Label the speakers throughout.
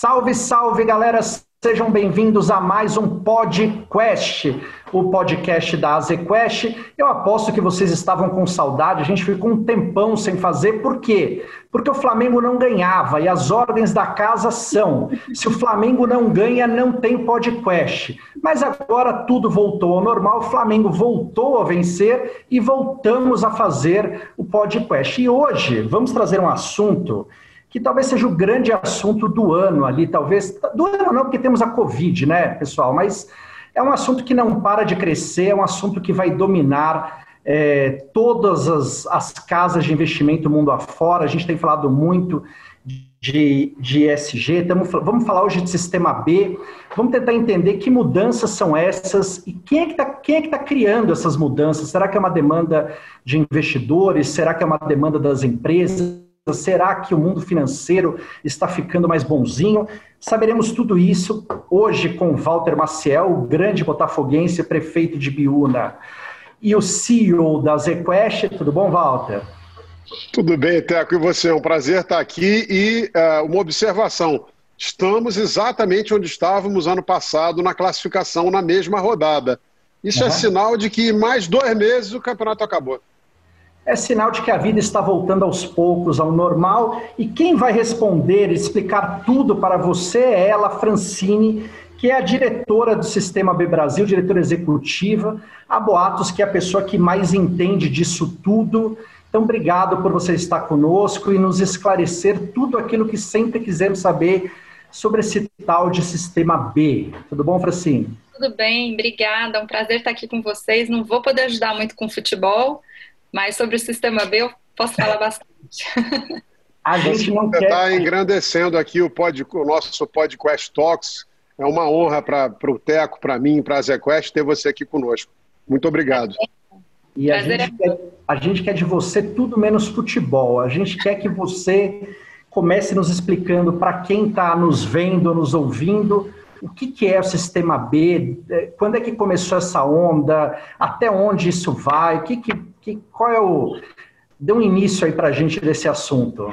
Speaker 1: Salve, salve, galera! Sejam bem-vindos a mais um podcast, o podcast da AZQuest. Eu aposto que vocês estavam com saudade, a gente ficou um tempão sem fazer, por quê? Porque o Flamengo não ganhava e as ordens da casa são: se o Flamengo não ganha, não tem podcast. Mas agora tudo voltou ao normal, o Flamengo voltou a vencer e voltamos a fazer o podcast. E hoje vamos trazer um assunto que talvez seja o grande assunto do ano ali, talvez. Do ano não, porque temos a Covid, né, pessoal? Mas é um assunto que não para de crescer, é um assunto que vai dominar é, todas as, as casas de investimento mundo afora. A gente tem falado muito de, de ESG, tamo, vamos falar hoje de sistema B, vamos tentar entender que mudanças são essas e quem é que está é tá criando essas mudanças. Será que é uma demanda de investidores? Será que é uma demanda das empresas? Será que o mundo financeiro está ficando mais bonzinho? Saberemos tudo isso hoje com Walter Maciel, o grande botafoguense, prefeito de Biúna, e o CEO da ZQuest. Tudo bom, Walter?
Speaker 2: Tudo bem, Teco, e você? É um prazer estar aqui e uh, uma observação. Estamos exatamente onde estávamos ano passado na classificação na mesma rodada. Isso uhum. é sinal de que mais dois meses o campeonato acabou
Speaker 1: é sinal de que a vida está voltando aos poucos ao normal e quem vai responder e explicar tudo para você é ela, Francine, que é a diretora do Sistema B Brasil, diretora executiva. A Boatos, que é a pessoa que mais entende disso tudo. Então, obrigado por você estar conosco e nos esclarecer tudo aquilo que sempre quisemos saber sobre esse tal de Sistema B. Tudo bom, Francine?
Speaker 3: Tudo bem, obrigada. É um prazer estar aqui com vocês. Não vou poder ajudar muito com futebol, mas sobre o sistema B eu posso falar bastante.
Speaker 2: A gente não quer. está engrandecendo aqui o, pod, o nosso podcast Talks. É uma honra para o Teco, para mim, para a ZQuest ter você aqui conosco. Muito obrigado.
Speaker 1: E a gente, é quer, a gente quer de você tudo menos futebol. A gente quer que você comece nos explicando para quem está nos vendo, nos ouvindo, o que, que é o sistema B, é, quando é que começou essa onda, até onde isso vai, o que, que, que qual é o. Dê um início aí para a gente desse assunto.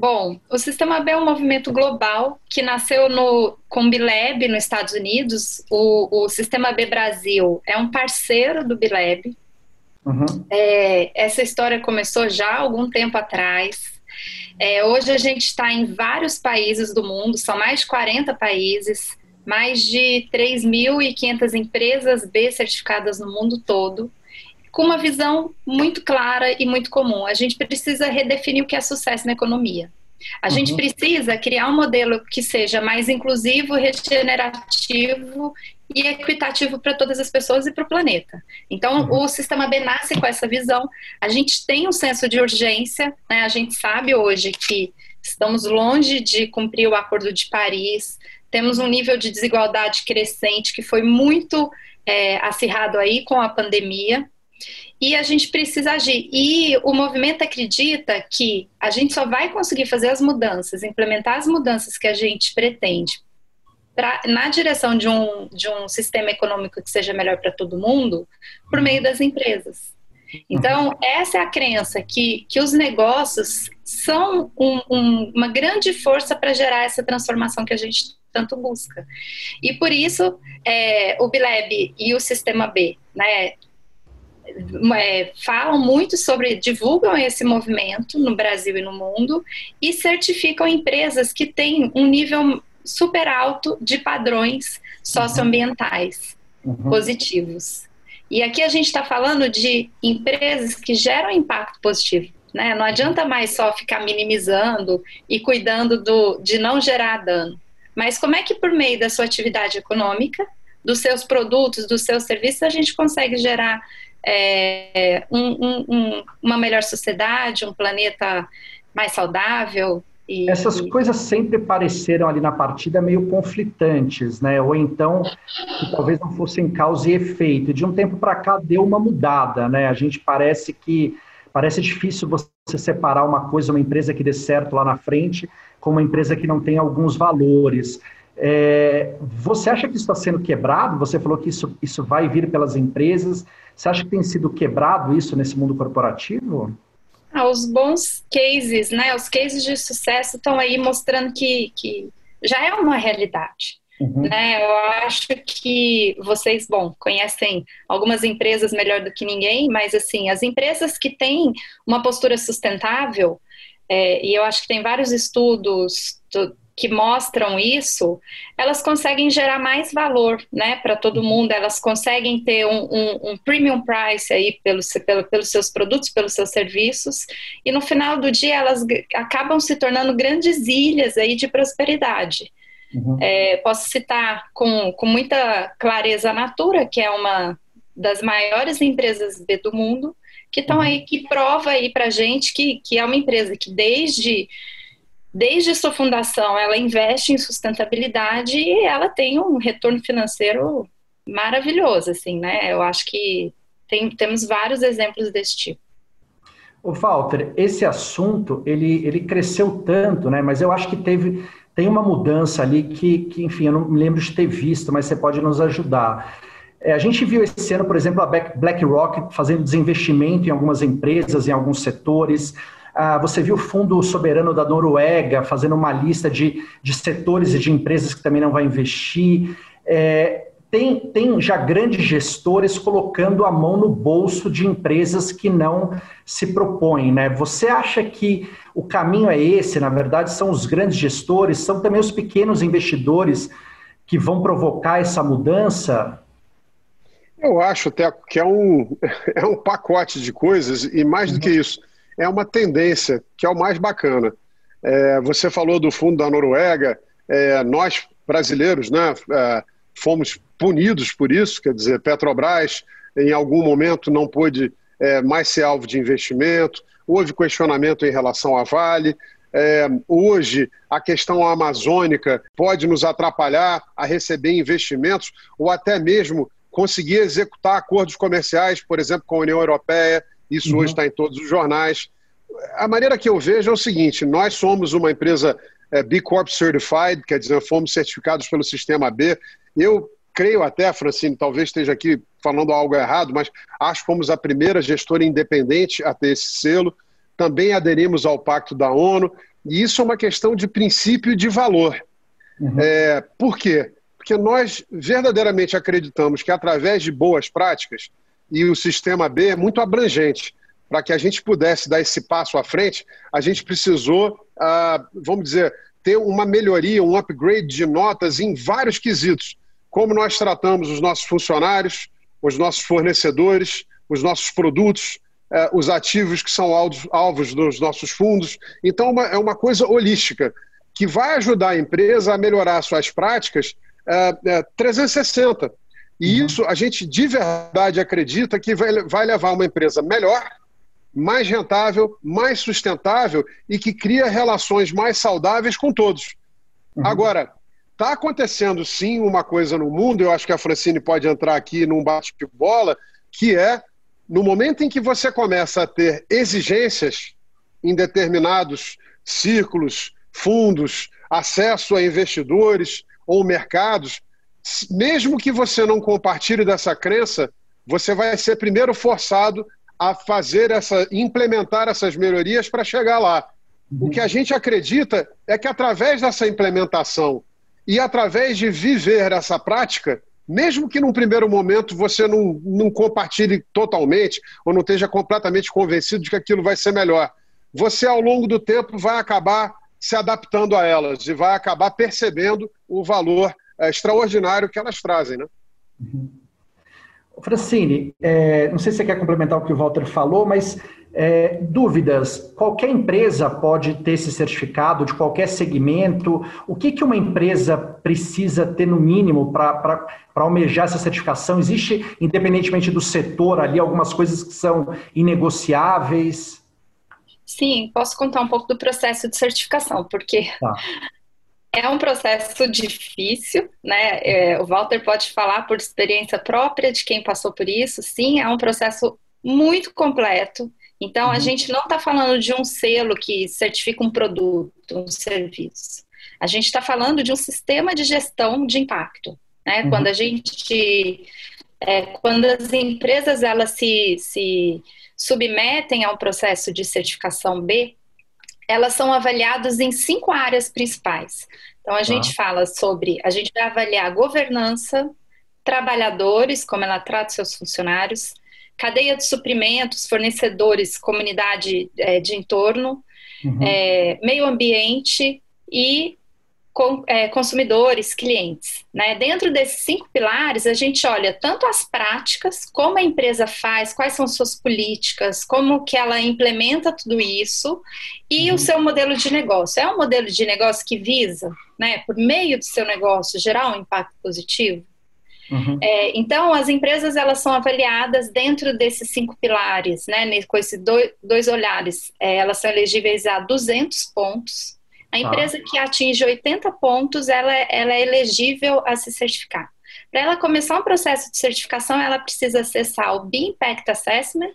Speaker 3: Bom, o Sistema B é um movimento global que nasceu no Combilab nos Estados Unidos. O, o Sistema B Brasil é um parceiro do Bilab. Uhum. É, essa história começou já há algum tempo atrás. É, hoje a gente está em vários países do mundo, são mais de 40 países, mais de 3.500 empresas B certificadas no mundo todo, com uma visão muito clara e muito comum. A gente precisa redefinir o que é sucesso na economia. A uhum. gente precisa criar um modelo que seja mais inclusivo, regenerativo e equitativo para todas as pessoas e para o planeta. Então, uhum. o sistema B nasce com essa visão. A gente tem um senso de urgência, né? a gente sabe hoje que estamos longe de cumprir o Acordo de Paris, temos um nível de desigualdade crescente que foi muito é, acirrado aí com a pandemia e a gente precisa agir. E o movimento acredita que a gente só vai conseguir fazer as mudanças, implementar as mudanças que a gente pretende pra, na direção de um, de um sistema econômico que seja melhor para todo mundo, por meio das empresas. Então, essa é a crença que, que os negócios são um, um, uma grande força para gerar essa transformação que a gente tanto busca. E por isso, é, o Bileb e o Sistema B, né, é, falam muito sobre, divulgam esse movimento no Brasil e no mundo e certificam empresas que têm um nível super alto de padrões socioambientais uhum. positivos. E aqui a gente está falando de empresas que geram impacto positivo. Né? Não adianta mais só ficar minimizando e cuidando do, de não gerar dano. Mas como é que, por meio da sua atividade econômica, dos seus produtos, dos seus serviços, a gente consegue gerar é, um, um, um, uma melhor sociedade, um planeta mais saudável,
Speaker 1: e... Essas coisas sempre pareceram ali na partida meio conflitantes, né? Ou então, que talvez não fossem causa e efeito. De um tempo para cá deu uma mudada, né? A gente parece que parece difícil você separar uma coisa, uma empresa que dê certo lá na frente, com uma empresa que não tem alguns valores. É, você acha que isso está sendo quebrado? Você falou que isso, isso vai vir pelas empresas. Você acha que tem sido quebrado isso nesse mundo corporativo?
Speaker 3: Ah, os bons cases, né? Os cases de sucesso estão aí mostrando que, que já é uma realidade. Uhum. Né? Eu acho que vocês, bom, conhecem algumas empresas melhor do que ninguém, mas assim, as empresas que têm uma postura sustentável, é, e eu acho que tem vários estudos do, que mostram isso, elas conseguem gerar mais valor, né, para todo mundo. Elas conseguem ter um, um, um premium price aí pelos, pelo, pelos seus produtos, pelos seus serviços, e no final do dia elas acabam se tornando grandes ilhas aí de prosperidade. Uhum. É, posso citar com, com muita clareza a Natura, que é uma das maiores empresas B do mundo, que estão uhum. aí, que prova aí para gente que, que é uma empresa que desde desde sua fundação ela investe em sustentabilidade e ela tem um retorno financeiro maravilhoso, assim, né? Eu acho que tem, temos vários exemplos desse tipo.
Speaker 1: O Walter, esse assunto ele, ele cresceu tanto, né? Mas eu acho que teve tem uma mudança ali que, que, enfim, eu não me lembro de ter visto, mas você pode nos ajudar. É, a gente viu esse ano, por exemplo, a BlackRock fazendo desinvestimento em algumas empresas, em alguns setores. Ah, você viu o Fundo Soberano da Noruega fazendo uma lista de, de setores e de empresas que também não vai investir. É, tem, tem já grandes gestores colocando a mão no bolso de empresas que não se propõem. Né? Você acha que o caminho é esse? Na verdade, são os grandes gestores, são também os pequenos investidores que vão provocar essa mudança?
Speaker 2: Eu acho até que é um, é um pacote de coisas, e mais do que uhum. isso, é uma tendência, que é o mais bacana. É, você falou do fundo da Noruega, é, nós brasileiros, né? É, fomos punidos por isso, quer dizer, Petrobras em algum momento não pôde é, mais ser alvo de investimento, houve questionamento em relação à Vale. É, hoje, a questão amazônica pode nos atrapalhar a receber investimentos ou até mesmo conseguir executar acordos comerciais, por exemplo, com a União Europeia. Isso uhum. hoje está em todos os jornais. A maneira que eu vejo é o seguinte: nós somos uma empresa é, B Corp Certified, quer dizer, fomos certificados pelo Sistema B. Eu creio até, Francine, talvez esteja aqui falando algo errado, mas acho que fomos a primeira gestora independente a ter esse selo. Também aderimos ao Pacto da ONU, e isso é uma questão de princípio e de valor. Uhum. É, por quê? Porque nós verdadeiramente acreditamos que através de boas práticas, e o sistema B é muito abrangente, para que a gente pudesse dar esse passo à frente, a gente precisou, ah, vamos dizer, ter uma melhoria, um upgrade de notas em vários quesitos. Como nós tratamos os nossos funcionários, os nossos fornecedores, os nossos produtos, eh, os ativos que são alvos, dos nossos fundos. Então, uma, é uma coisa holística que vai ajudar a empresa a melhorar suas práticas eh, eh, 360. E uhum. isso a gente de verdade acredita que vai, vai levar uma empresa melhor mais rentável, mais sustentável e que cria relações mais saudáveis com todos. Uhum. Agora, está acontecendo sim uma coisa no mundo, eu acho que a Francine pode entrar aqui num bate-bola, que é no momento em que você começa a ter exigências em determinados círculos, fundos, acesso a investidores ou mercados, mesmo que você não compartilhe dessa crença, você vai ser primeiro forçado a fazer essa, implementar essas melhorias para chegar lá. Uhum. O que a gente acredita é que através dessa implementação e através de viver essa prática, mesmo que num primeiro momento você não, não compartilhe totalmente ou não esteja completamente convencido de que aquilo vai ser melhor, você ao longo do tempo vai acabar se adaptando a elas e vai acabar percebendo o valor é, extraordinário que elas trazem, né? Uhum.
Speaker 1: Francine, é, não sei se você quer complementar o que o Walter falou, mas é, dúvidas. Qualquer empresa pode ter esse certificado de qualquer segmento? O que, que uma empresa precisa ter no mínimo para almejar essa certificação? Existe, independentemente do setor ali, algumas coisas que são inegociáveis?
Speaker 3: Sim, posso contar um pouco do processo de certificação, porque tá. É um processo difícil, né? É, o Walter pode falar por experiência própria de quem passou por isso. Sim, é um processo muito completo. Então, uhum. a gente não está falando de um selo que certifica um produto, um serviço. A gente está falando de um sistema de gestão de impacto. Né? Uhum. Quando a gente. É, quando as empresas elas se, se submetem a um processo de certificação B, elas são avaliadas em cinco áreas principais. Então, a gente tá. fala sobre, a gente vai avaliar governança, trabalhadores, como ela trata seus funcionários, cadeia de suprimentos, fornecedores, comunidade é, de entorno, uhum. é, meio ambiente e consumidores, clientes. Né? Dentro desses cinco pilares, a gente olha tanto as práticas, como a empresa faz, quais são suas políticas, como que ela implementa tudo isso, e uhum. o seu modelo de negócio. É um modelo de negócio que visa, né, por meio do seu negócio, gerar um impacto positivo? Uhum. É, então, as empresas elas são avaliadas dentro desses cinco pilares, né, com esses dois, dois olhares. É, elas são elegíveis a 200 pontos, a tá. empresa ah. que atinge 80 pontos, ela, ela é elegível a se certificar. Para ela começar um processo de certificação, ela precisa acessar o B Impact Assessment,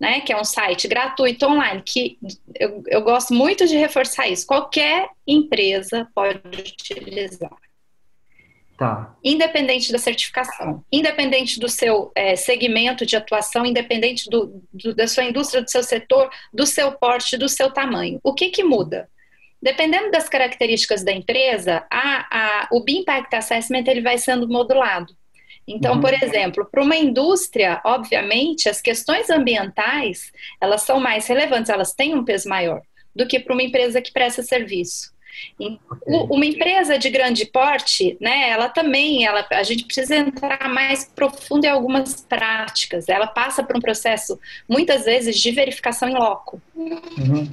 Speaker 3: né, que é um site gratuito online, que eu, eu gosto muito de reforçar isso. Qualquer empresa pode utilizar. Tá. Independente da certificação, independente do seu é, segmento de atuação, independente do, do, da sua indústria, do seu setor, do seu porte, do seu tamanho. O que, que muda? Dependendo das características da empresa, a, a, o B-Impact Assessment ele vai sendo modulado. Então, uhum. por exemplo, para uma indústria, obviamente, as questões ambientais, elas são mais relevantes, elas têm um peso maior do que para uma empresa que presta serviço. Uma empresa de grande porte, né, ela também, ela, a gente precisa entrar mais profundo em algumas práticas. Ela passa por um processo, muitas vezes, de verificação em loco. Uhum.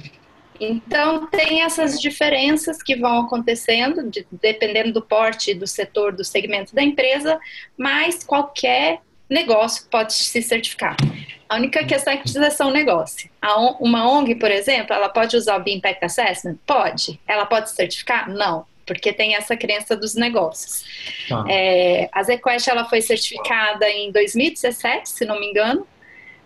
Speaker 3: Então, tem essas diferenças que vão acontecendo, de, dependendo do porte, do setor, do segmento da empresa, mas qualquer negócio pode se certificar. A única questão é que precisa ser um negócio. uma ONG, por exemplo, ela pode usar o BIM Impact Assessment? Pode. Ela pode certificar? Não, porque tem essa crença dos negócios. Tá. É, a ZQuest ela foi certificada em 2017, se não me engano,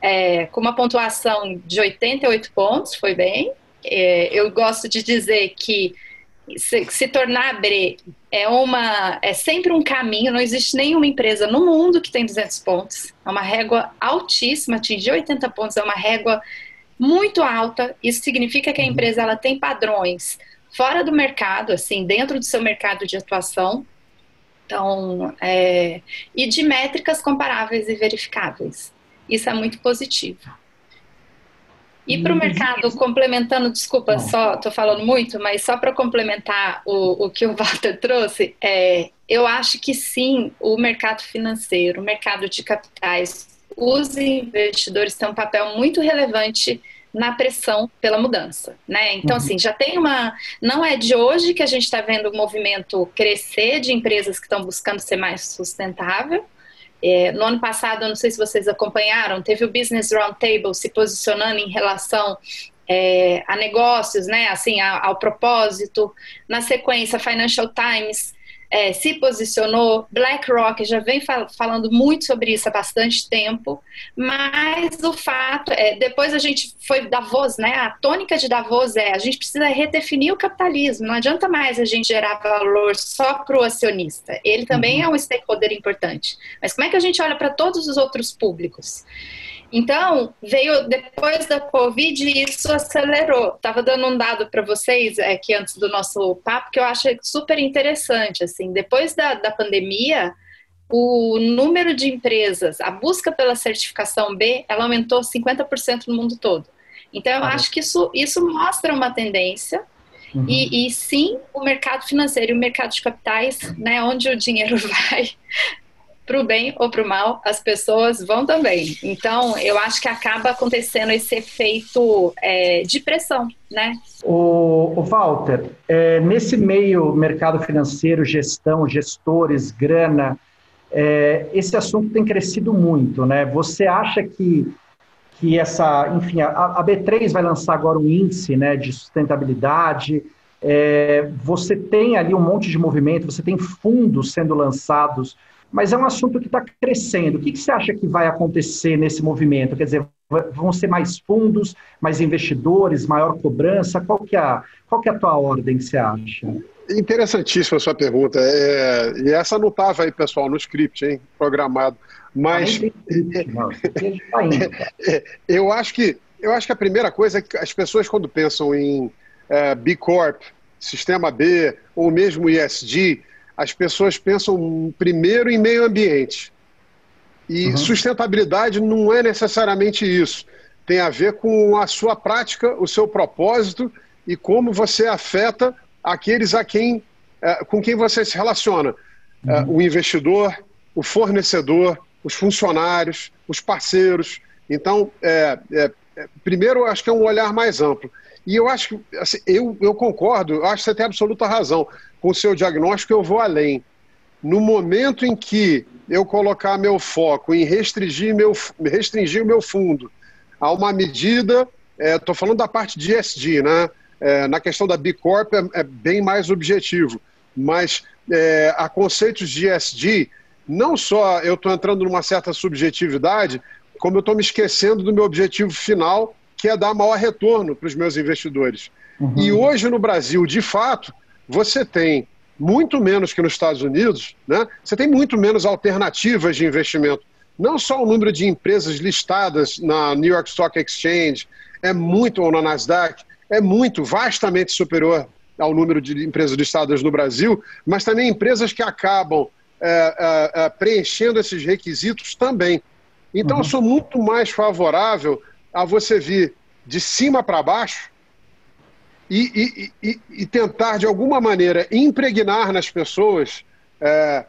Speaker 3: é, com uma pontuação de 88 pontos, foi bem. É, eu gosto de dizer que se, se, tornar BRE é, uma, é sempre um caminho, não existe nenhuma empresa no mundo que tem 200 pontos. É uma régua altíssima, atingir 80 pontos é uma régua muito alta. Isso significa que a uhum. empresa ela tem padrões fora do mercado, assim, dentro do seu mercado de atuação. Então, é, e de métricas comparáveis e verificáveis. Isso é muito positivo. E para o mercado, complementando, desculpa, só estou falando muito, mas só para complementar o, o que o Walter trouxe, é, eu acho que sim, o mercado financeiro, o mercado de capitais, os investidores têm um papel muito relevante na pressão pela mudança, né? Então, uhum. assim, já tem uma. Não é de hoje que a gente está vendo o movimento crescer de empresas que estão buscando ser mais sustentável. É, no ano passado, não sei se vocês acompanharam, teve o Business Roundtable se posicionando em relação é, a negócios, né, assim, ao, ao propósito. Na sequência, Financial Times é, se posicionou, BlackRock já vem fal falando muito sobre isso há bastante tempo, mas o fato é, depois a gente foi Davos, né? A tônica de Davos é a gente precisa redefinir o capitalismo, não adianta mais a gente gerar valor só para o acionista, ele também uhum. é um stakeholder importante. Mas como é que a gente olha para todos os outros públicos? Então, veio depois da Covid e isso acelerou. Estava dando um dado para vocês aqui antes do nosso papo que eu acho super interessante. Assim, depois da, da pandemia, o número de empresas, a busca pela certificação B, ela aumentou 50% no mundo todo. Então, eu ah, acho que isso, isso mostra uma tendência. Uhum. E, e, sim, o mercado financeiro e o mercado de capitais, né, onde o dinheiro vai, para o bem ou para o mal, as pessoas vão também. Então, eu acho que acaba acontecendo esse efeito é, de pressão, né?
Speaker 1: O, o Walter, é, nesse meio mercado financeiro, gestão, gestores, grana, é, esse assunto tem crescido muito, né? Você acha que que essa, enfim, a, a B3 vai lançar agora um índice, né, de sustentabilidade. É, você tem ali um monte de movimento, você tem fundos sendo lançados mas é um assunto que está crescendo. O que, que, você acha que vai acontecer nesse movimento? Quer dizer, vão ser mais fundos, mais investidores, maior cobrança? Qual que é a, qual que é a tua ordem, você acha?
Speaker 2: Interessantíssima a sua pergunta. É, e essa não estava aí, pessoal, no script, hein, programado. Mas é, eu acho que eu acho que a primeira coisa é que as pessoas quando pensam em é, B Corp, Sistema B ou mesmo ESG, as pessoas pensam primeiro em meio ambiente. E uhum. sustentabilidade não é necessariamente isso. Tem a ver com a sua prática, o seu propósito e como você afeta aqueles a quem, é, com quem você se relaciona. É, uhum. o investidor, o fornecedor, os funcionários, os parceiros. Então, é, é, primeiro, acho que é um olhar mais amplo. E eu acho que, assim, eu, eu concordo, eu acho que você tem absoluta razão. Com o seu diagnóstico, eu vou além. No momento em que eu colocar meu foco em restringir, meu, restringir o meu fundo a uma medida, estou é, falando da parte de ESG, né? É, na questão da B Corp é, é bem mais objetivo, mas é, a conceitos de ESG, não só eu estou entrando numa certa subjetividade, como eu estou me esquecendo do meu objetivo final, que é dar maior retorno para os meus investidores. Uhum. E hoje no Brasil, de fato, você tem muito menos que nos Estados Unidos, né? você tem muito menos alternativas de investimento. Não só o número de empresas listadas na New York Stock Exchange é muito, ou na Nasdaq, é muito, vastamente superior ao número de empresas listadas no Brasil, mas também empresas que acabam é, é, é, preenchendo esses requisitos também. Então, uhum. eu sou muito mais favorável a você vir de cima para baixo e, e, e, e, tentar, de alguma maneira, impregnar nas pessoas, é,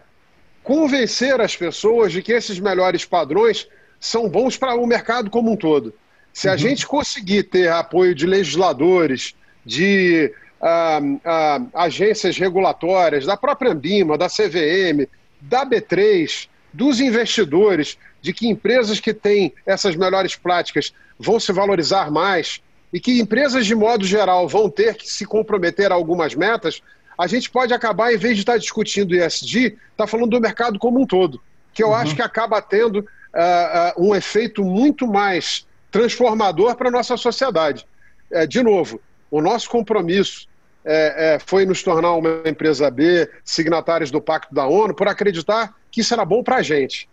Speaker 2: convencer as pessoas de que esses melhores padrões são bons para o mercado como um todo. Se a uhum. gente conseguir ter apoio de legisladores, de ah, ah, agências regulatórias, da própria Ambima, da CVM, da B3, dos investidores, de que empresas que têm essas melhores práticas vão se valorizar mais e que empresas, de modo geral, vão ter que se comprometer a algumas metas, a gente pode acabar, em vez de estar discutindo ESG, estar tá falando do mercado como um todo, que eu uhum. acho que acaba tendo uh, uh, um efeito muito mais transformador para a nossa sociedade. É, de novo, o nosso compromisso é, é, foi nos tornar uma empresa B, signatários do Pacto da ONU, por acreditar que isso era bom para a gente.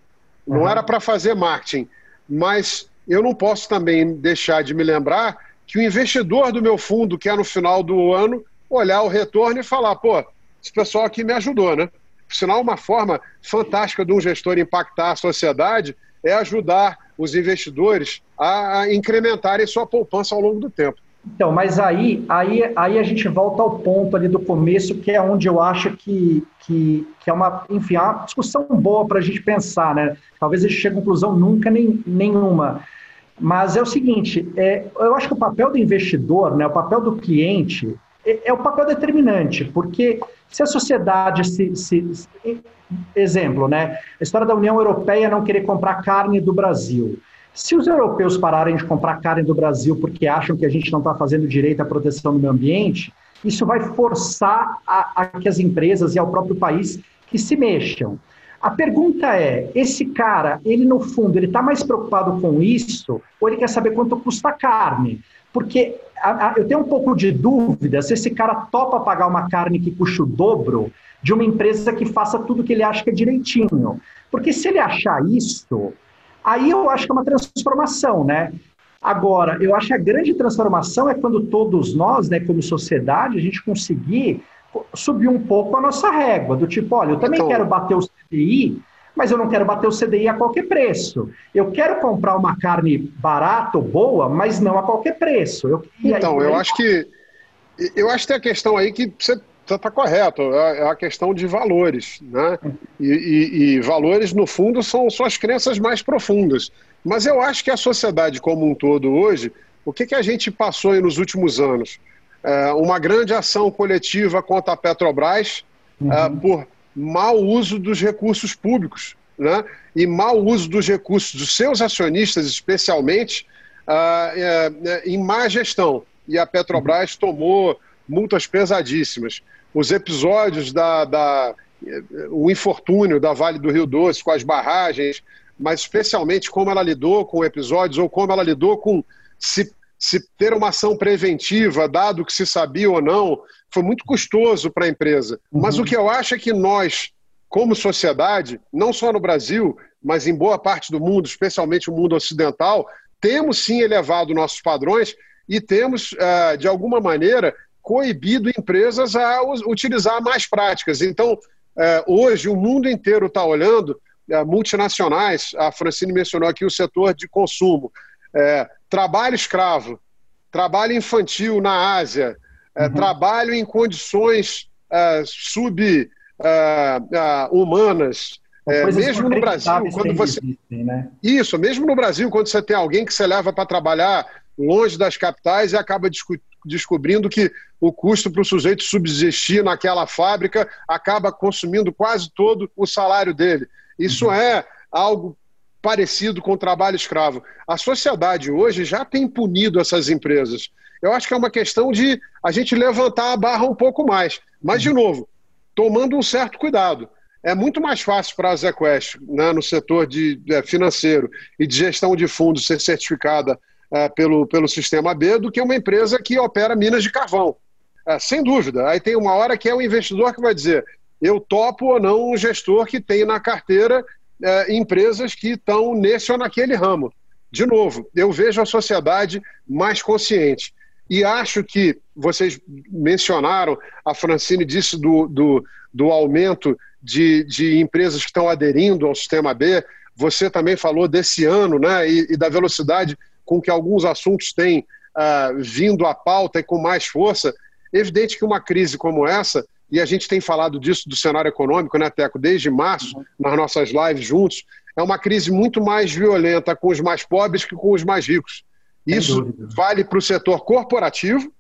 Speaker 2: Não uhum. era para fazer marketing. Mas eu não posso também deixar de me lembrar que o investidor do meu fundo, que é no final do ano, olhar o retorno e falar: pô, esse pessoal aqui me ajudou, né? Por sinal, uma forma fantástica de um gestor impactar a sociedade é ajudar os investidores a incrementarem sua poupança ao longo do tempo.
Speaker 1: Então, mas aí, aí, aí a gente volta ao ponto ali do começo, que é onde eu acho que, que, que é uma, enfim, é uma discussão boa para a gente pensar, né? Talvez a gente chegue a conclusão nunca nem, nenhuma. Mas é o seguinte, é, eu acho que o papel do investidor, né, o papel do cliente, é, é o papel determinante, porque se a sociedade se, se, se, Exemplo, né? A história da União Europeia não querer comprar carne do Brasil. Se os europeus pararem de comprar carne do Brasil porque acham que a gente não está fazendo direito à proteção do meio ambiente, isso vai forçar a, a que as empresas e ao próprio país que se mexam. A pergunta é: esse cara, ele no fundo, ele está mais preocupado com isso ou ele quer saber quanto custa a carne? Porque a, a, eu tenho um pouco de dúvida se esse cara topa pagar uma carne que custa o dobro de uma empresa que faça tudo que ele acha que é direitinho. Porque se ele achar isso, Aí eu acho que é uma transformação, né? Agora, eu acho que a grande transformação é quando todos nós, né, como sociedade, a gente conseguir subir um pouco a nossa régua, do tipo, olha, eu também então... quero bater o CDI, mas eu não quero bater o CDI a qualquer preço. Eu quero comprar uma carne barata ou boa, mas não a qualquer preço. Eu,
Speaker 2: então, aí, eu aí... acho que eu acho que tem a questão aí que você está tá correto, é, é a questão de valores. Né? E, e, e, valores, no fundo, são suas crenças mais profundas. Mas eu acho que a sociedade como um todo hoje, o que, que a gente passou aí nos últimos anos? É, uma grande ação coletiva contra a Petrobras é, uhum. por mau uso dos recursos públicos né? e mau uso dos recursos dos seus acionistas, especialmente, é, em má gestão. E a Petrobras uhum. tomou multas pesadíssimas os episódios da, da o infortúnio da Vale do Rio Doce com as barragens, mas especialmente como ela lidou com episódios ou como ela lidou com se se ter uma ação preventiva, dado que se sabia ou não, foi muito custoso para a empresa. Uhum. Mas o que eu acho é que nós, como sociedade, não só no Brasil, mas em boa parte do mundo, especialmente o mundo ocidental, temos sim elevado nossos padrões e temos, uh, de alguma maneira, coibido empresas a utilizar mais práticas. Então, uh, hoje, o mundo inteiro está olhando uh, multinacionais, a Francine mencionou aqui o setor de consumo, trabalho escravo, trabalho infantil na Ásia, uhum. trabalho em condições sub-humanas, é, mesmo no Brasil, quando você. Existem, né? Isso, mesmo no Brasil, quando você tem alguém que você leva para trabalhar longe das capitais e acaba descobrindo que o custo para o sujeito subsistir naquela fábrica acaba consumindo quase todo o salário dele. Isso uhum. é algo parecido com o trabalho escravo. A sociedade hoje já tem punido essas empresas. Eu acho que é uma questão de a gente levantar a barra um pouco mais. Mas, de novo, tomando um certo cuidado é muito mais fácil para a ZQuest, né, no setor de, é, financeiro e de gestão de fundos, ser certificada é, pelo, pelo Sistema B do que uma empresa que opera minas de carvão. É, sem dúvida. Aí tem uma hora que é o investidor que vai dizer: eu topo ou não um gestor que tem na carteira é, empresas que estão nesse ou naquele ramo. De novo, eu vejo a sociedade mais consciente. E acho que vocês mencionaram, a Francine disse do, do, do aumento de, de empresas que estão aderindo ao sistema B. Você também falou desse ano né, e, e da velocidade com que alguns assuntos têm uh, vindo à pauta e com mais força. Evidente que uma crise como essa, e a gente tem falado disso do cenário econômico, né, Teco, desde março, uhum. nas nossas lives juntos, é uma crise muito mais violenta com os mais pobres que com os mais ricos. Isso vale para o setor corporativo,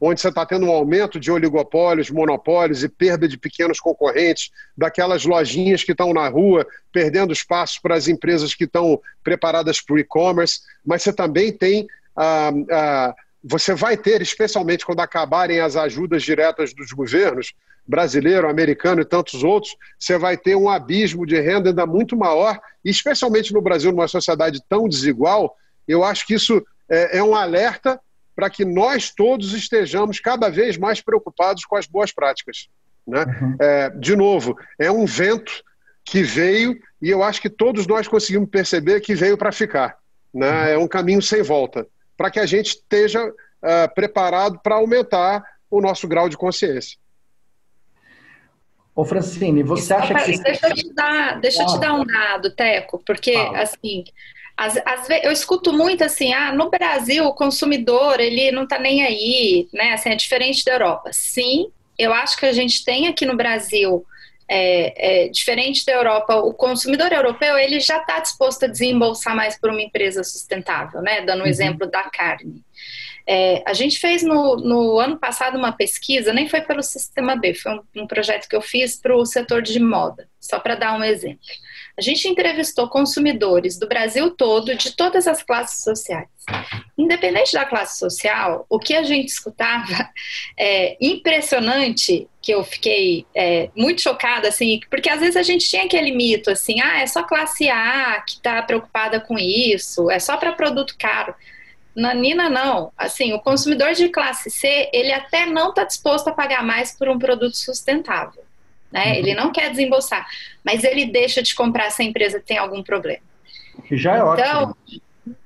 Speaker 2: onde você está tendo um aumento de oligopólios, monopólios e perda de pequenos concorrentes, daquelas lojinhas que estão na rua, perdendo espaço para as empresas que estão preparadas para o e-commerce, mas você também tem. Ah, ah, você vai ter, especialmente quando acabarem as ajudas diretas dos governos, brasileiro, americano e tantos outros, você vai ter um abismo de renda ainda muito maior, especialmente no Brasil, numa sociedade tão desigual, eu acho que isso é, é um alerta para que nós todos estejamos cada vez mais preocupados com as boas práticas. Né? Uhum. É, de novo, é um vento que veio e eu acho que todos nós conseguimos perceber que veio para ficar. Né? Uhum. É um caminho sem volta, para que a gente esteja uh, preparado para aumentar o nosso grau de consciência.
Speaker 1: Ô Francine, você acha que...
Speaker 3: Deixa eu te dar, deixa eu te dar um dado, Teco, porque, Fala. assim, as, as, eu escuto muito assim, ah, no Brasil o consumidor ele não está nem aí, né? Assim, é diferente da Europa. Sim, eu acho que a gente tem aqui no Brasil, é, é, diferente da Europa, o consumidor europeu ele já está disposto a desembolsar mais por uma empresa sustentável, né? Dando o um uhum. exemplo da carne. É, a gente fez no, no, ano passado uma pesquisa, nem foi pelo Sistema B, foi um, um projeto que eu fiz para o setor de moda, só para dar um exemplo. A gente entrevistou consumidores do Brasil todo, de todas as classes sociais. Independente da classe social, o que a gente escutava é impressionante, que eu fiquei é, muito chocada, assim, porque às vezes a gente tinha aquele mito, assim, ah, é só classe A que está preocupada com isso, é só para produto caro. Na Nina, não. Assim, o consumidor de classe C, ele até não está disposto a pagar mais por um produto sustentável né? Uhum. Ele não quer desembolsar, mas ele deixa de comprar se a empresa tem algum problema.
Speaker 1: Que já é então, ótimo.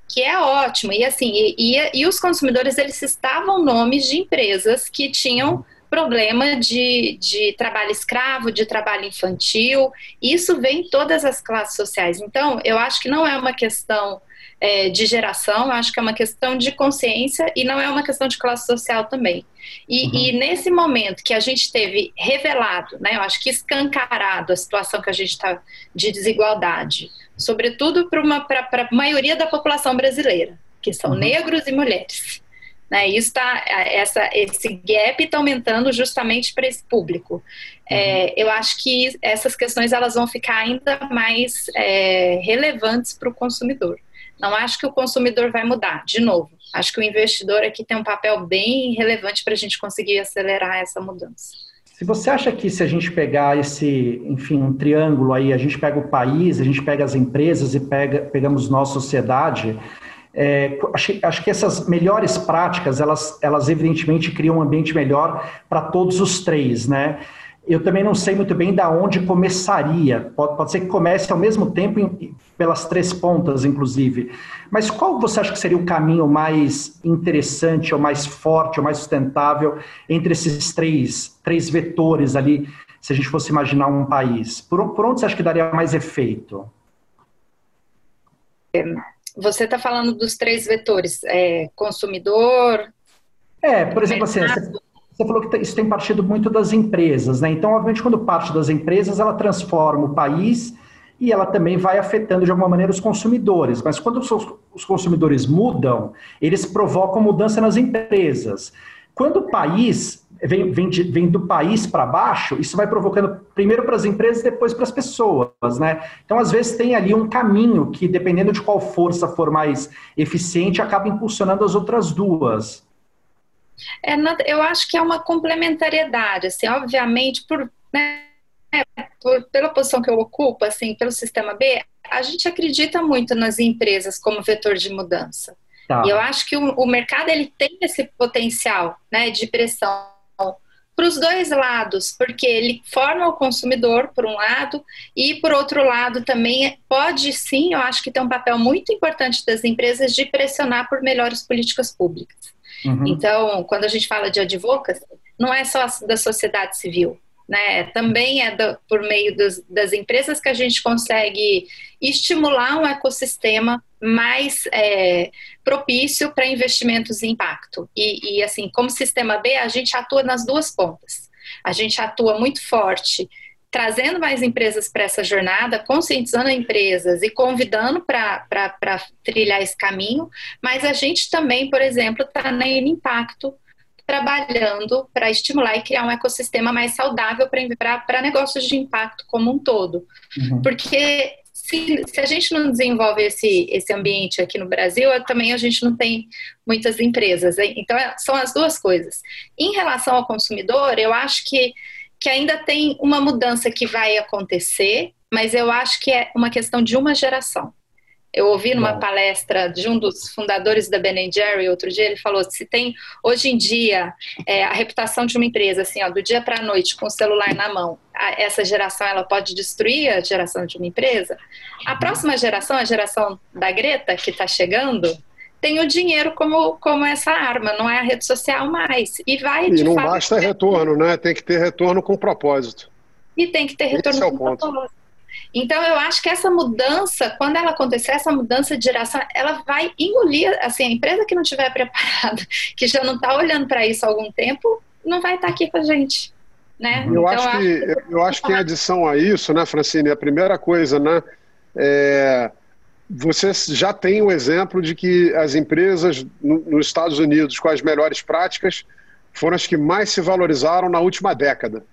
Speaker 3: Que é ótimo. E assim, e, e, e os consumidores, eles estavam nomes de empresas que tinham problema de, de trabalho escravo, de trabalho infantil. Isso vem em todas as classes sociais. Então, eu acho que não é uma questão é, de geração, acho que é uma questão de consciência e não é uma questão de classe social também. E, uhum. e, nesse momento que a gente teve revelado, né, eu acho que escancarado a situação que a gente está de desigualdade, sobretudo para a maioria da população brasileira, que são uhum. negros e mulheres. Né, isso tá, essa, esse gap está aumentando justamente para esse público. É, uhum. É, eu acho que essas questões elas vão ficar ainda mais é, relevantes para o consumidor. Não acho que o consumidor vai mudar, de novo. Acho que o investidor aqui tem um papel bem relevante para a gente conseguir acelerar essa mudança.
Speaker 1: Se você acha que se a gente pegar esse, enfim, um triângulo aí, a gente pega o país, a gente pega as empresas e pega, pegamos nossa sociedade, É, acho, acho, que essas melhores práticas, elas, elas evidentemente criam um ambiente melhor para todos os três, né? Eu também não sei muito bem da onde começaria. Pode, pode ser que comece ao mesmo tempo em, pelas três pontas, inclusive. Mas qual você acha que seria o caminho mais interessante, ou mais forte, ou mais sustentável entre esses três, três vetores ali, se a gente fosse imaginar um país? Por, por onde você acha que daria mais efeito?
Speaker 3: Você está falando dos três vetores, é, consumidor.
Speaker 1: É, por exemplo, assim, você falou que isso tem partido muito das empresas, né? Então, obviamente, quando parte das empresas, ela transforma o país e ela também vai afetando de alguma maneira os consumidores. Mas quando os consumidores mudam, eles provocam mudança nas empresas. Quando o país vem, vem, de, vem do país para baixo, isso vai provocando primeiro para as empresas e depois para as pessoas, né? Então, às vezes, tem ali um caminho que, dependendo de qual força for mais eficiente, acaba impulsionando as outras duas.
Speaker 3: É, eu acho que é uma complementariedade, assim, obviamente, por, né, por, pela posição que eu ocupo, assim, pelo sistema B, a gente acredita muito nas empresas como vetor de mudança. Tá. E eu acho que o, o, mercado ele tem esse potencial, né, de pressão para os dois lados, porque ele forma o consumidor, por um lado, e por outro lado também pode sim, eu acho que tem um papel muito importante das empresas de pressionar por melhores políticas públicas. Uhum. Então, quando a gente fala de advocacy, não é só da sociedade civil, né? Também é do, por meio dos, das empresas que a gente consegue estimular um ecossistema mais é, propício para investimentos em impacto. E, e, assim, como sistema B, a gente atua nas duas pontas. A gente atua muito forte trazendo mais empresas para essa jornada, conscientizando empresas e convidando para trilhar esse caminho, mas a gente também, por exemplo, está na Impacto trabalhando para estimular e criar um ecossistema mais saudável para negócios de impacto como um todo. Uhum. Porque se, se, a gente não desenvolve esse, esse ambiente aqui no Brasil, também a gente não tem muitas empresas. Então, é, são as duas coisas. Em relação ao consumidor, eu acho que que ainda tem uma mudança que vai acontecer, mas eu acho que é uma questão de uma geração. Eu ouvi numa Bom. palestra de um dos fundadores da Ben Jerry outro dia, ele falou: se tem hoje em dia é, a reputação de uma empresa, assim, ó, do dia para a noite, com o celular na mão, a, essa geração ela pode destruir a geração de uma empresa. A próxima geração, a geração da Greta, que está chegando, tem o dinheiro como, como essa arma, não é a rede social mais. E vai
Speaker 2: E não fato, basta retorno, né? Tem que ter retorno com propósito.
Speaker 3: E tem que ter retorno Esse é com é propósito. Então, eu acho que essa mudança, quando ela acontecer, essa mudança de geração, ela vai engolir, assim, a empresa que não estiver preparada, que já não está olhando para isso há algum tempo, não vai estar tá aqui com a gente. Né?
Speaker 2: Eu, então, acho que, eu acho que, eu acho que em adição a isso, né, Francine, a primeira coisa, né, é você já tem o exemplo de que as empresas no, nos Estados Unidos com as melhores práticas foram as que mais se valorizaram na última década.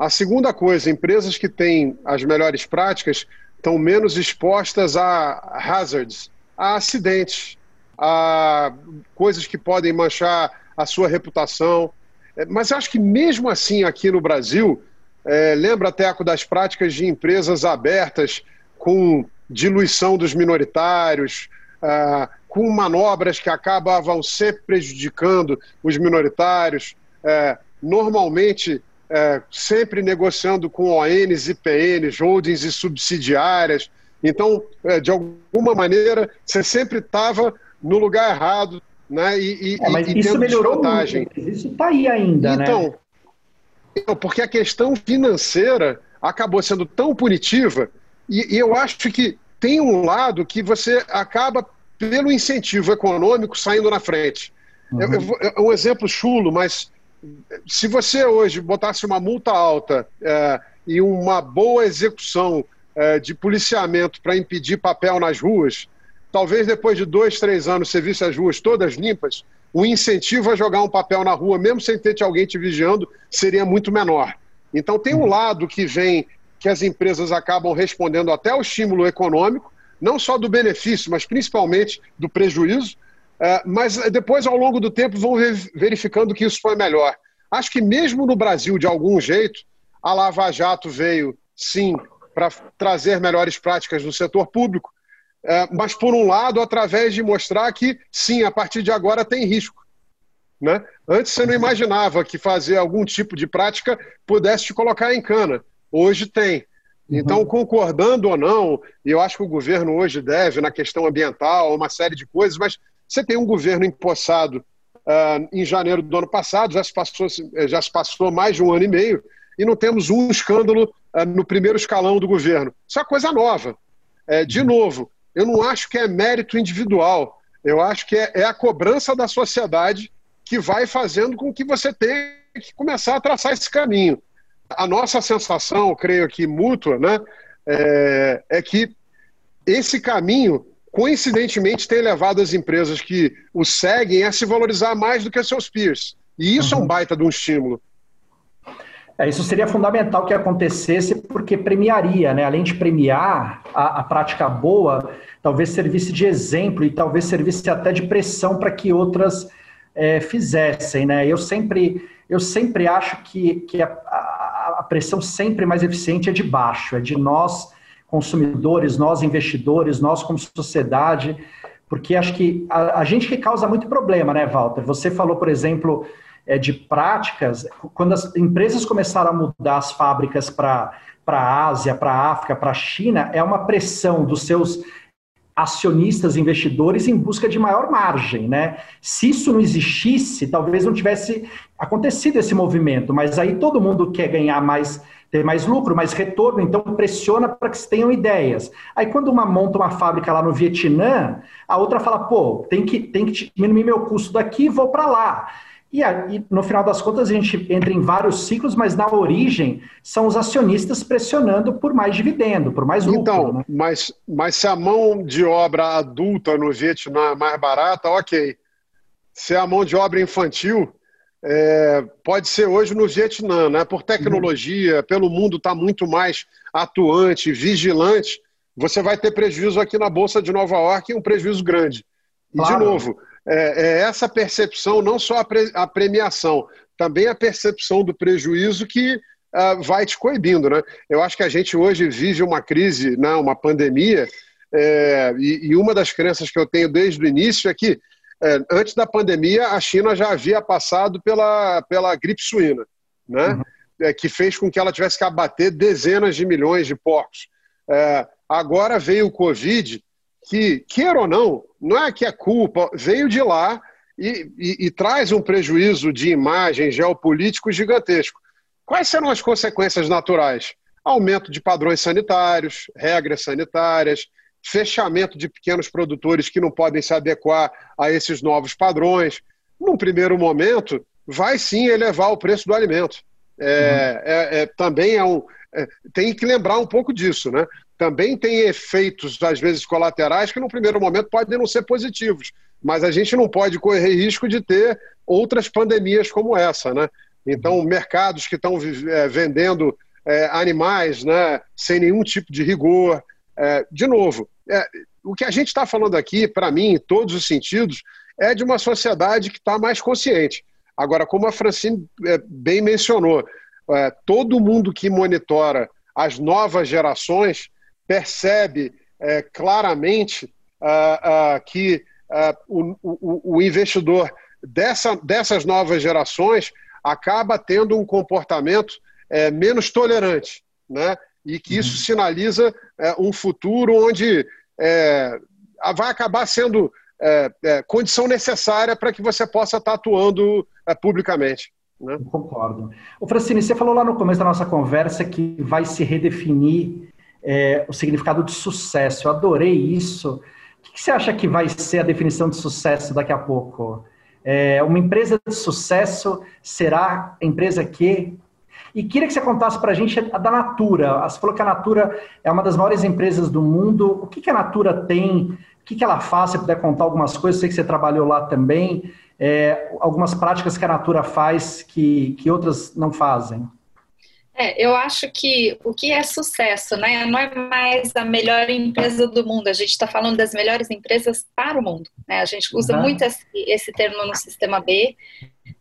Speaker 2: A segunda coisa, empresas que têm as melhores práticas estão menos expostas a hazards, a acidentes, a coisas que podem manchar a sua reputação. É, mas acho que mesmo assim aqui no Brasil, é, lembra, Teco, das práticas de empresas abertas com diluição dos minoritários, ah, com manobras que acabavam sempre prejudicando os minoritários, eh, normalmente eh, sempre negociando com ONs e PNs, holdings e subsidiárias. Então, eh, de alguma maneira, você sempre estava no lugar errado, né? E,
Speaker 1: e, é, mas e isso melhorou muito. Isso está aí ainda,
Speaker 2: então,
Speaker 1: né?
Speaker 2: Então, porque a questão financeira acabou sendo tão punitiva e, e eu acho que tem um lado que você acaba, pelo incentivo econômico, saindo na frente. Uhum. Eu, eu, é um exemplo chulo, mas se você hoje botasse uma multa alta é, e uma boa execução é, de policiamento para impedir papel nas ruas, talvez depois de dois, três anos você visse as ruas todas limpas, o incentivo a jogar um papel na rua, mesmo sem ter alguém te vigiando, seria muito menor. Então tem um uhum. lado que vem que as empresas acabam respondendo até ao estímulo econômico, não só do benefício, mas principalmente do prejuízo, mas depois, ao longo do tempo, vão verificando que isso foi melhor. Acho que mesmo no Brasil, de algum jeito, a Lava Jato veio, sim, para trazer melhores práticas no setor público, é, mas por um lado, através de mostrar que sim, a partir de agora tem risco. Né? Antes você não imaginava que fazer algum tipo de prática pudesse te colocar em cana. Hoje tem. Então, uhum. concordando ou não, e eu acho que o governo hoje deve, na questão ambiental, uma série de coisas, mas você tem um governo empossado uh, em janeiro do ano passado, já se, passou, já se passou mais de um ano e meio, e não temos um escândalo uh, no primeiro escalão do governo. Isso é coisa nova. É, de novo, eu não acho que é mérito individual, eu acho que é, é a cobrança da sociedade que vai fazendo com que você tenha que começar a traçar esse caminho. A nossa sensação, creio que mútua, né, é, é que esse caminho, coincidentemente, tem levado as empresas que o seguem a se valorizar mais do que seus peers. E isso uhum. é um uhum. baita de um estímulo.
Speaker 1: É, isso seria fundamental que acontecesse, porque premiaria, né? além de premiar a, a, prática boa, talvez servisse de exemplo e talvez servisse até de pressão para que outras é, fizessem. Né? Eu, sempre, eu sempre acho que, que a, a, a pressão sempre mais eficiente é de baixo, é de nós consumidores, nós investidores, nós como sociedade, porque acho que a, a gente que causa muito problema, né, Walter? Você falou, por exemplo é, de práticas, quando as empresas começaram a mudar as fábricas para a Ásia, para a África, para a China, é uma pressão dos seus acionistas, investidores em busca de maior margem, né? Se isso não existisse, talvez não tivesse acontecido esse movimento, mas aí todo mundo quer ganhar mais, ter mais lucro, mais retorno, então pressiona para que se tenham ideias. Aí quando uma monta uma fábrica lá no Vietnã, a outra fala, pô, tem que, tem que diminuir meu custo daqui, vou para lá. E, aí, no final das contas, a gente entra em vários ciclos, mas na origem são os acionistas pressionando por mais dividendo, por mais lucro.
Speaker 2: Então, né? mas, mas se a mão de obra adulta no Vietnã é mais barata, ok. Se a mão de obra infantil, é, pode ser hoje no Vietnã, né? por tecnologia, uhum. pelo mundo estar tá muito mais atuante, vigilante, você vai ter prejuízo aqui na Bolsa de Nova York, um prejuízo grande. E, claro. de novo, é, é essa percepção, não só a, pre, a, premiação, também a percepção do prejuízo que uh, vai te coibindo. Né? Eu acho que a gente hoje vive uma crise, né, uma pandemia, é, e, e, uma das crenças que eu tenho desde o início é que, é, antes da pandemia, a China já havia passado pela, pela gripe suína, né? Uhum. É, que fez com que ela tivesse que abater dezenas de milhões de porcos. É, agora veio o Covid, que, queira ou não, não é que é culpa, veio de lá e, e, e traz um prejuízo de imagem geopolítico gigantesco. Quais serão as consequências naturais? Aumento de padrões sanitários, regras sanitárias, fechamento de pequenos produtores que não podem se adequar a esses novos padrões. Num primeiro momento, vai sim elevar o preço do alimento. É, uhum. é, é também é um, é, tem que lembrar um pouco disso, né? também tem efeitos, às vezes, colaterais que no primeiro momento podem não ser positivos. Mas a gente não pode correr risco de ter outras pandemias como essa, né? Então, mercados que estão é, vendendo é, animais né, sem nenhum tipo de rigor. É, de novo, é, o que a gente está falando aqui, para mim, em todos os sentidos, é de uma sociedade que está mais consciente. Agora, como a Francine é, bem mencionou, é, todo mundo que monitora as novas gerações percebe é, claramente que o, o, o, investidor dessa, dessas novas gerações acaba tendo um comportamento é, menos tolerante, né? E que isso uhum. sinaliza é, um futuro onde é, vai acabar sendo é, é, condição necessária para que você possa estar atuando publicamente. Né?
Speaker 1: Concordo. O Francine, você falou lá no começo da nossa conversa que vai se redefinir é, o significado de sucesso. Eu adorei isso. O que você acha que vai ser a definição de sucesso daqui a pouco? É, uma empresa de sucesso será a empresa que. E queria que você contasse para a gente a da Natura. Você falou que a Natura é uma das maiores empresas do mundo. O que, que a Natura tem? O que, que ela faz? Se puder contar algumas coisas, sei que você trabalhou lá também. É, algumas práticas que a Natura faz que, que outras não fazem.
Speaker 3: É, eu acho que o que é sucesso, né? Não é mais a melhor empresa do mundo. A gente está falando das melhores empresas para o mundo. Né? A gente usa uhum. muito esse, esse, termo no sistema B,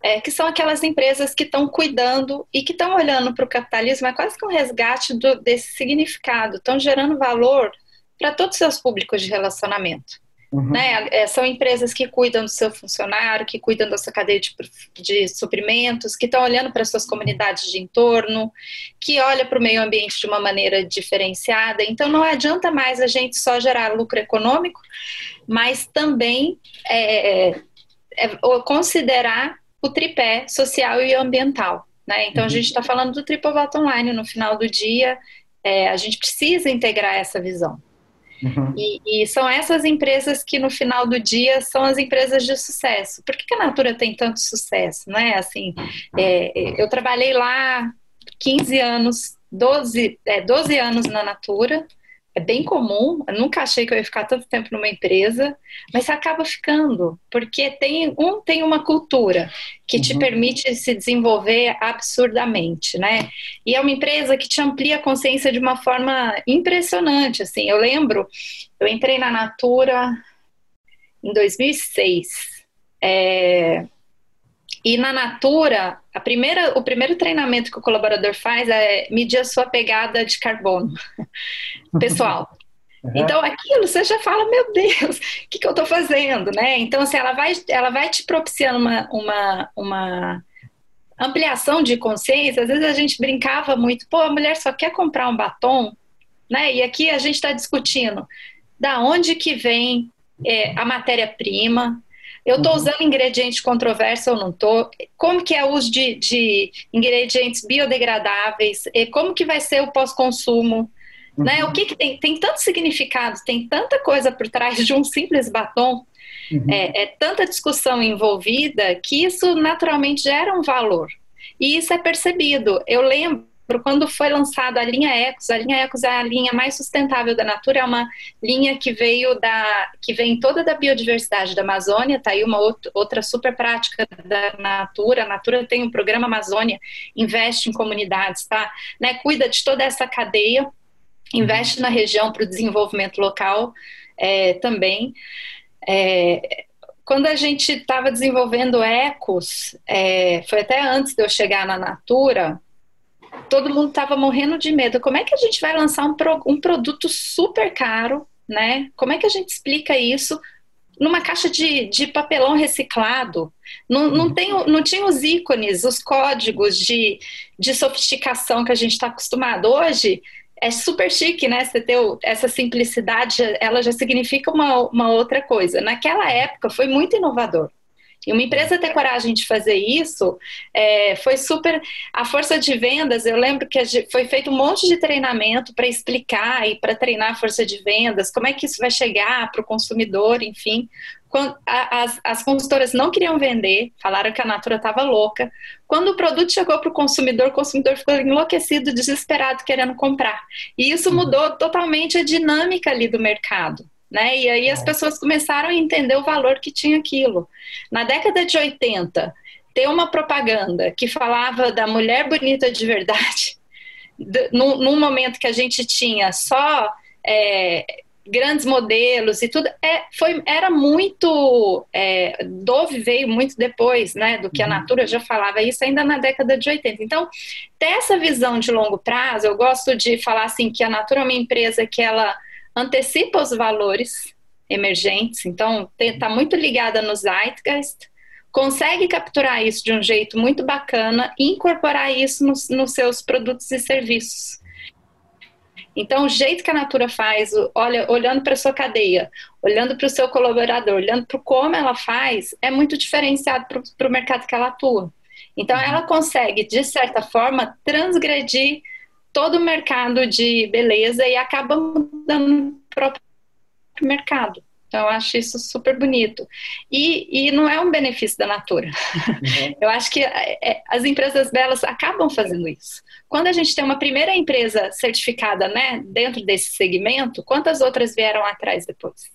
Speaker 3: é, que são aquelas empresas que estão cuidando e que estão olhando para o capitalismo, é quase que um resgate do, desse significado, estão gerando valor para todos os seus públicos de relacionamento. Uhum. Né? É, são empresas que cuidam do seu funcionário, que cuidam da sua cadeia de, de suprimentos, que estão olhando para suas comunidades de entorno, que olha para o meio ambiente de uma maneira diferenciada. Então, não adianta mais a gente só gerar lucro econômico, mas também é, é, é considerar o tripé social e ambiental. Né? Então, uhum. a gente está falando do triple bottom line no final do dia. É, a gente precisa integrar essa visão. Uhum. E, e, são essas empresas que no final do dia são as empresas de sucesso. Por que, que a Natura tem tanto sucesso? Né? Assim, é, eu trabalhei lá 15 anos, 12, é, 12 anos na Natura, é bem comum. Eu nunca achei que eu ia ficar tanto tempo numa empresa, mas você acaba ficando, porque tem um tem uma cultura que uhum. te permite se desenvolver absurdamente, né? E é uma empresa que te amplia a consciência de uma forma impressionante. Assim, eu lembro, eu entrei na Natura em 2006. É, e na Natura, a primeira, o primeiro treinamento que o colaborador faz é medir a sua pegada de carbono pessoal. Uhum. Então, aquilo você já fala, meu Deus, o que, que eu estou fazendo, né? Então, assim, ela vai, ela vai te propiciando uma, uma, uma ampliação de consciência. Às vezes a gente brincava muito, pô, a mulher só quer comprar um batom, né? E aqui a gente está discutindo da onde que vem é, a matéria-prima, eu estou uhum. usando ingrediente controverso ou não estou? Como que é o uso de, de ingredientes biodegradáveis? E como que vai ser o pós-consumo? Uhum. Né? O que, que tem? Tem tanto significado, tem tanta coisa por trás de um simples batom, uhum. é, é tanta discussão envolvida que isso naturalmente gera um valor. E isso é percebido. Eu lembro quando foi lançada a linha Ecos, a linha Ecos é a linha mais sustentável da Natura, é uma linha que veio da que vem toda da biodiversidade da Amazônia, tá aí uma outra super prática da Natura. A Natura tem um programa Amazônia, investe em comunidades, tá? Né, cuida de toda essa cadeia, investe na região para o desenvolvimento local é, também. É, quando a gente estava desenvolvendo Ecos, é, foi até antes de eu chegar na Natura, todo mundo estava morrendo de medo. Como é que a gente vai lançar um, pro, um produto super caro, né? Como é que a gente explica isso numa caixa de, de papelão reciclado? Não, não, uhum. tem, não tinha os ícones, os códigos de, de sofisticação que a gente está acostumado. Hoje é super chique, né? Você ter essa simplicidade, ela já significa uma, uma outra coisa. Naquela época foi muito inovador. E uma empresa ter coragem de fazer isso é, foi super. A força de vendas, eu lembro que foi feito um monte de treinamento para explicar e para treinar a força de vendas, como é que isso vai chegar para o consumidor, enfim. Quando, as, as consultoras não queriam vender, falaram que a Natura estava louca. Quando o produto chegou para o consumidor, o consumidor ficou enlouquecido, desesperado, querendo comprar. E isso uhum. mudou totalmente a dinâmica ali do mercado né? E aí as pessoas começaram a entender o valor que tinha aquilo. Na década de 80, ter uma propaganda que falava da mulher bonita de verdade, num, num momento que a gente tinha só é, grandes modelos e tudo, é, foi, era muito. É, Dove veio muito depois, né, do que a uhum. Natura já falava isso ainda na década de 80. Então, ter essa visão de longo prazo, eu gosto de falar assim que a Natura é uma empresa que ela antecipa os valores emergentes, então está muito ligada no Zeitgeist, consegue capturar isso de um jeito muito bacana e incorporar isso nos, nos seus produtos e serviços. Então, o jeito que a Natura faz, olha, olhando para a sua cadeia, olhando para o seu colaborador, olhando para como ela faz, é muito diferenciado para o mercado que ela atua. Então, ela consegue, de certa forma, transgredir todo o mercado de beleza e acaba mudando o próprio mercado. Então, eu acho isso super bonito. E, e não é um benefício da Natura. Uhum. Eu acho que é, é, as empresas belas acabam fazendo isso. Quando a gente tem uma primeira empresa certificada né, dentro desse segmento, quantas outras vieram atrás depois?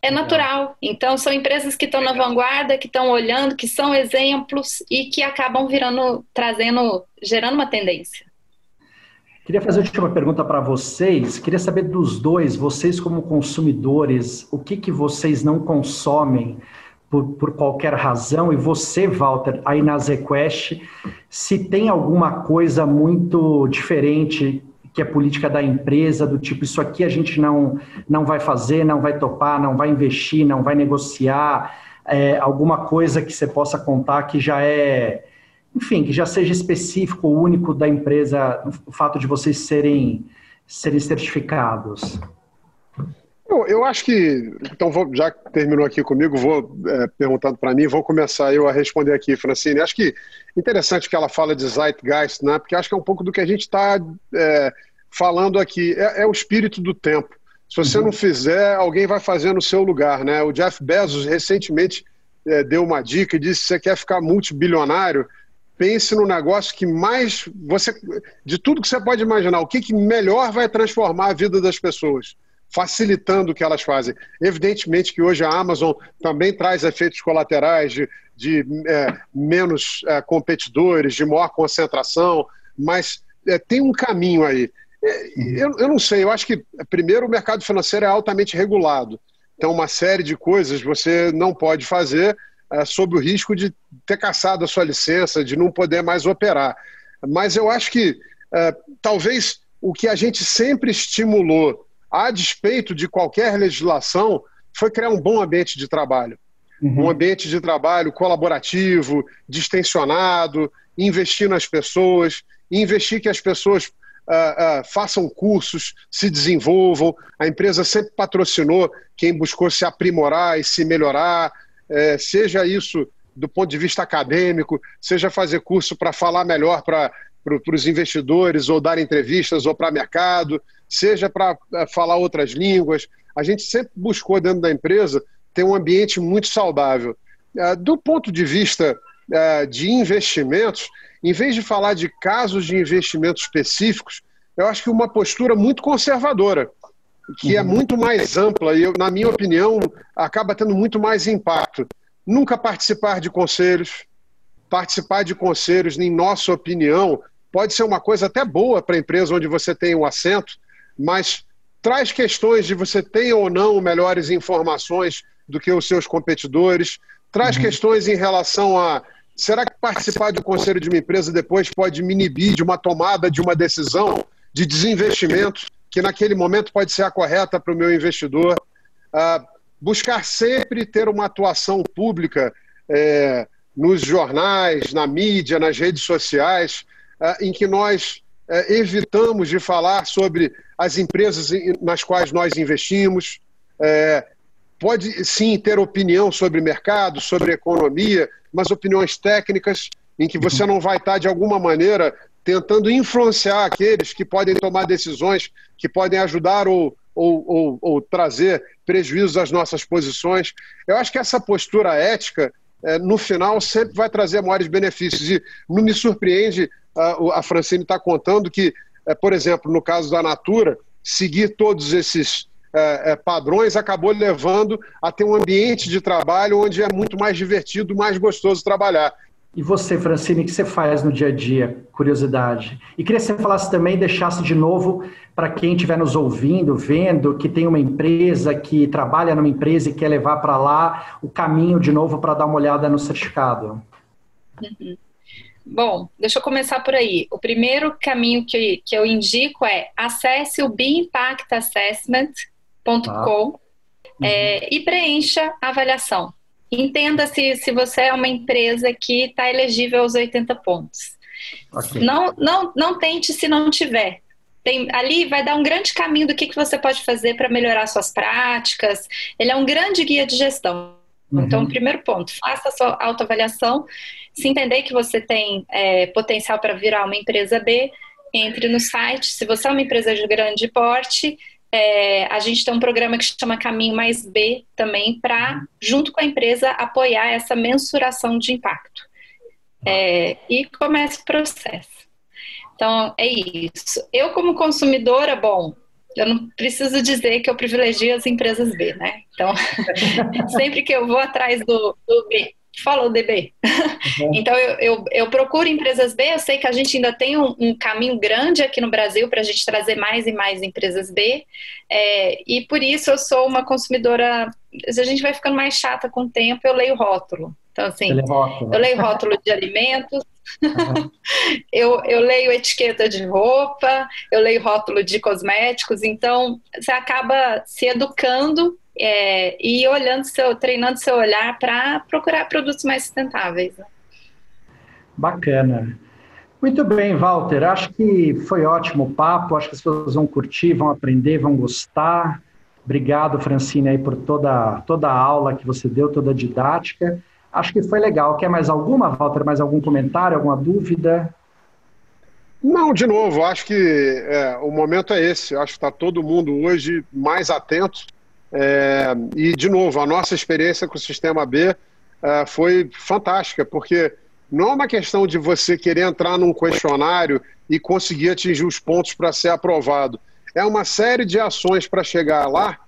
Speaker 3: É natural. Então, são empresas que estão na vanguarda, que estão olhando, que são exemplos e que acabam virando, trazendo, gerando uma tendência.
Speaker 1: Queria fazer a última pergunta para vocês. Queria saber dos dois, vocês como consumidores, o que, que vocês não consomem por, por qualquer razão? E você, Walter, aí na ZQuest, se tem alguma coisa muito diferente que é política da empresa, do tipo, isso aqui a gente não, não vai fazer, não vai topar, não vai investir, não vai negociar, é, alguma coisa que você possa contar que já é, enfim, que já seja específico, único da empresa, o fato de vocês serem, serem certificados?
Speaker 2: Eu, eu acho que, então, vou, já que terminou aqui comigo, vou é, perguntando para mim, vou começar eu a responder aqui, Francine. Acho que interessante que ela fala de Zeitgeist, né? porque acho que é um pouco do que a gente está é, falando aqui. É, é, o espírito do tempo. Se você uhum. não fizer, alguém vai fazer no seu lugar. Né? O Jeff Bezos recentemente é, deu uma dica e disse: se você quer ficar multibilionário, pense no negócio que mais você. De tudo que você pode imaginar, o que, que melhor vai transformar a vida das pessoas facilitando o que elas fazem. Evidentemente que hoje a Amazon também traz efeitos colaterais de, de é, menos é, competidores, de maior concentração, mas é, tem um caminho aí. É, eu, eu não sei, eu acho que, primeiro, o mercado financeiro é altamente regulado. Então, uma série de coisas você não pode fazer é, sob o risco de ter caçado a sua licença, de não poder mais operar. Mas eu acho que é, talvez o que a gente sempre estimulou a despeito de qualquer legislação, foi criar um bom ambiente de trabalho. Uhum. Um ambiente de trabalho colaborativo, distensionado, investir nas pessoas, investir que as pessoas uh, uh, façam cursos, se desenvolvam. A empresa sempre patrocinou quem buscou se aprimorar e se melhorar, uh, seja isso do ponto de vista acadêmico, seja fazer curso para falar melhor para os investidores, ou dar entrevistas, ou para mercado, seja para é, falar outras línguas. A gente sempre buscou dentro da empresa ter um ambiente muito saudável. É, do ponto de vista é, de investimentos, em vez de falar de casos de investimentos específicos, eu acho que uma postura muito conservadora, que é muito mais ampla e, na minha opinião, acaba tendo muito mais impacto. Nunca participar de conselhos. Participar de conselhos, em nossa opinião, pode ser uma coisa até boa para a empresa onde você tem um assento, mas traz questões de você tem ou não melhores informações do que os seus competidores, traz uhum. questões em relação a será que participar do conselho de uma empresa depois pode me inibir de uma tomada de uma decisão de desinvestimento que naquele momento pode ser a correta para o meu investidor. Uh, buscar sempre ter uma atuação pública é, nos jornais, na mídia, nas redes sociais, uh, em que nós uh, evitamos de falar sobre as empresas nas quais nós investimos. É, pode sim ter opinião sobre mercado, sobre economia, mas opiniões técnicas em que você não vai estar, de alguma maneira, tentando influenciar aqueles que podem tomar decisões que podem ajudar ou, ou, ou, ou trazer prejuízos às nossas posições. Eu acho que essa postura ética, é, no final, sempre vai trazer maiores benefícios. E não me surpreende a, a Francine estar contando que é, por exemplo, no caso da Natura, seguir todos esses é, é, padrões acabou levando a ter um ambiente de trabalho onde é muito mais divertido, mais gostoso trabalhar.
Speaker 1: E você, Francine, o que você faz no dia a dia? Curiosidade. E queria que você falasse também, deixasse de novo para quem estiver nos ouvindo, vendo, que tem uma empresa, que trabalha numa empresa e quer levar para lá o caminho de novo para dar uma olhada no certificado.
Speaker 3: Uhum. Bom, deixa eu começar por aí. O primeiro caminho que, que eu indico é acesse o beimpactassessment.com ah. uhum. é, e preencha a avaliação. Entenda se, se você é uma empresa que está elegível aos 80 pontos. Okay. Não, não, não tente se não tiver. Tem, ali vai dar um grande caminho do que, que você pode fazer para melhorar suas práticas. Ele é um grande guia de gestão. Uhum. Então, primeiro ponto, faça a sua autoavaliação se entender que você tem é, potencial para virar uma empresa B, entre no site. Se você é uma empresa de grande porte, é, a gente tem um programa que chama Caminho Mais B também, para, junto com a empresa, apoiar essa mensuração de impacto. É, e começa o processo. Então, é isso. Eu, como consumidora, bom, eu não preciso dizer que eu privilegio as empresas B, né? Então, sempre que eu vou atrás do, do B, Follow DB. Uhum. então eu, eu, eu, procuro empresas B, eu sei que a gente ainda tem um, um caminho grande aqui no Brasil para a gente trazer mais e mais empresas B, é, e por isso eu sou uma consumidora. A gente vai ficando mais chata com o tempo, eu leio rótulo. Então, assim, rótulo. eu leio rótulo de alimentos, Uhum. eu, eu leio etiqueta de roupa, eu leio rótulo de cosméticos, então você acaba se educando é, e olhando seu, treinando seu olhar para procurar produtos mais sustentáveis. Né?
Speaker 1: Bacana. Muito bem, Walter. Acho que foi ótimo o papo. Acho que as pessoas vão curtir, vão aprender, vão gostar. Obrigado, Francine, aí por toda, toda a aula que você deu, toda a didática. Acho que foi legal. Quer mais alguma, Walter? Mais algum comentário, alguma dúvida?
Speaker 2: Não, de novo, acho que é, o momento é esse. Acho que está todo mundo hoje mais atento. É, e, de novo, a nossa experiência com o Sistema B é, foi fantástica, porque não é uma questão de você querer entrar num questionário e conseguir atingir os pontos para ser aprovado. É uma série de ações para chegar lá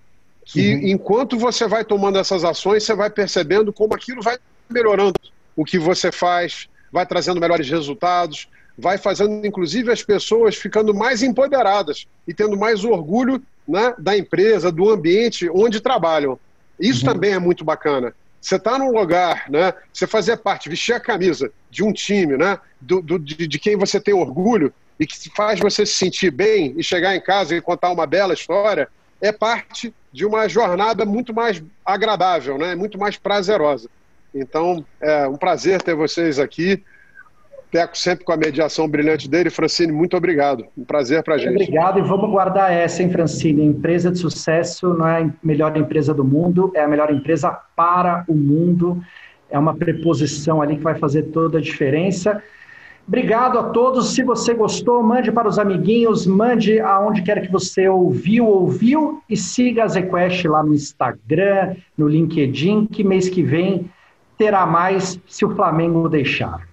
Speaker 2: que, uhum. enquanto você vai tomando essas ações, você vai percebendo como aquilo vai melhorando o que você faz, vai trazendo melhores resultados, vai fazendo, inclusive, as pessoas ficando mais empoderadas e tendo mais orgulho né, da empresa, do ambiente onde trabalham. Isso uhum. também é muito bacana. Você está num lugar, né? Você fazer parte, vestir a camisa de um time, né? Do, do de, de, quem você tem orgulho e que faz você se sentir bem e chegar em casa e contar uma bela história, é parte de uma jornada muito mais agradável, né? Muito mais prazerosa. Então, é um prazer ter vocês aqui. Teco sempre com a mediação brilhante dele. Francine, muito obrigado. Um prazer para a gente.
Speaker 1: Obrigado e vamos guardar essa, hein, Francine? Empresa de sucesso não é a melhor empresa do mundo, é a melhor empresa para o mundo. É uma preposição ali que vai fazer toda a diferença. Obrigado a todos. Se você gostou, mande para os amiguinhos, mande aonde quer que você ouviu, ouviu e siga a ZQuest lá no Instagram, no LinkedIn, que mês que vem terá mais se o Flamengo deixar.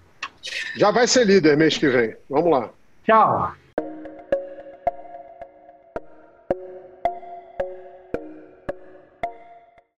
Speaker 2: Já vai ser líder mês que vem. Vamos lá.
Speaker 1: Tchau.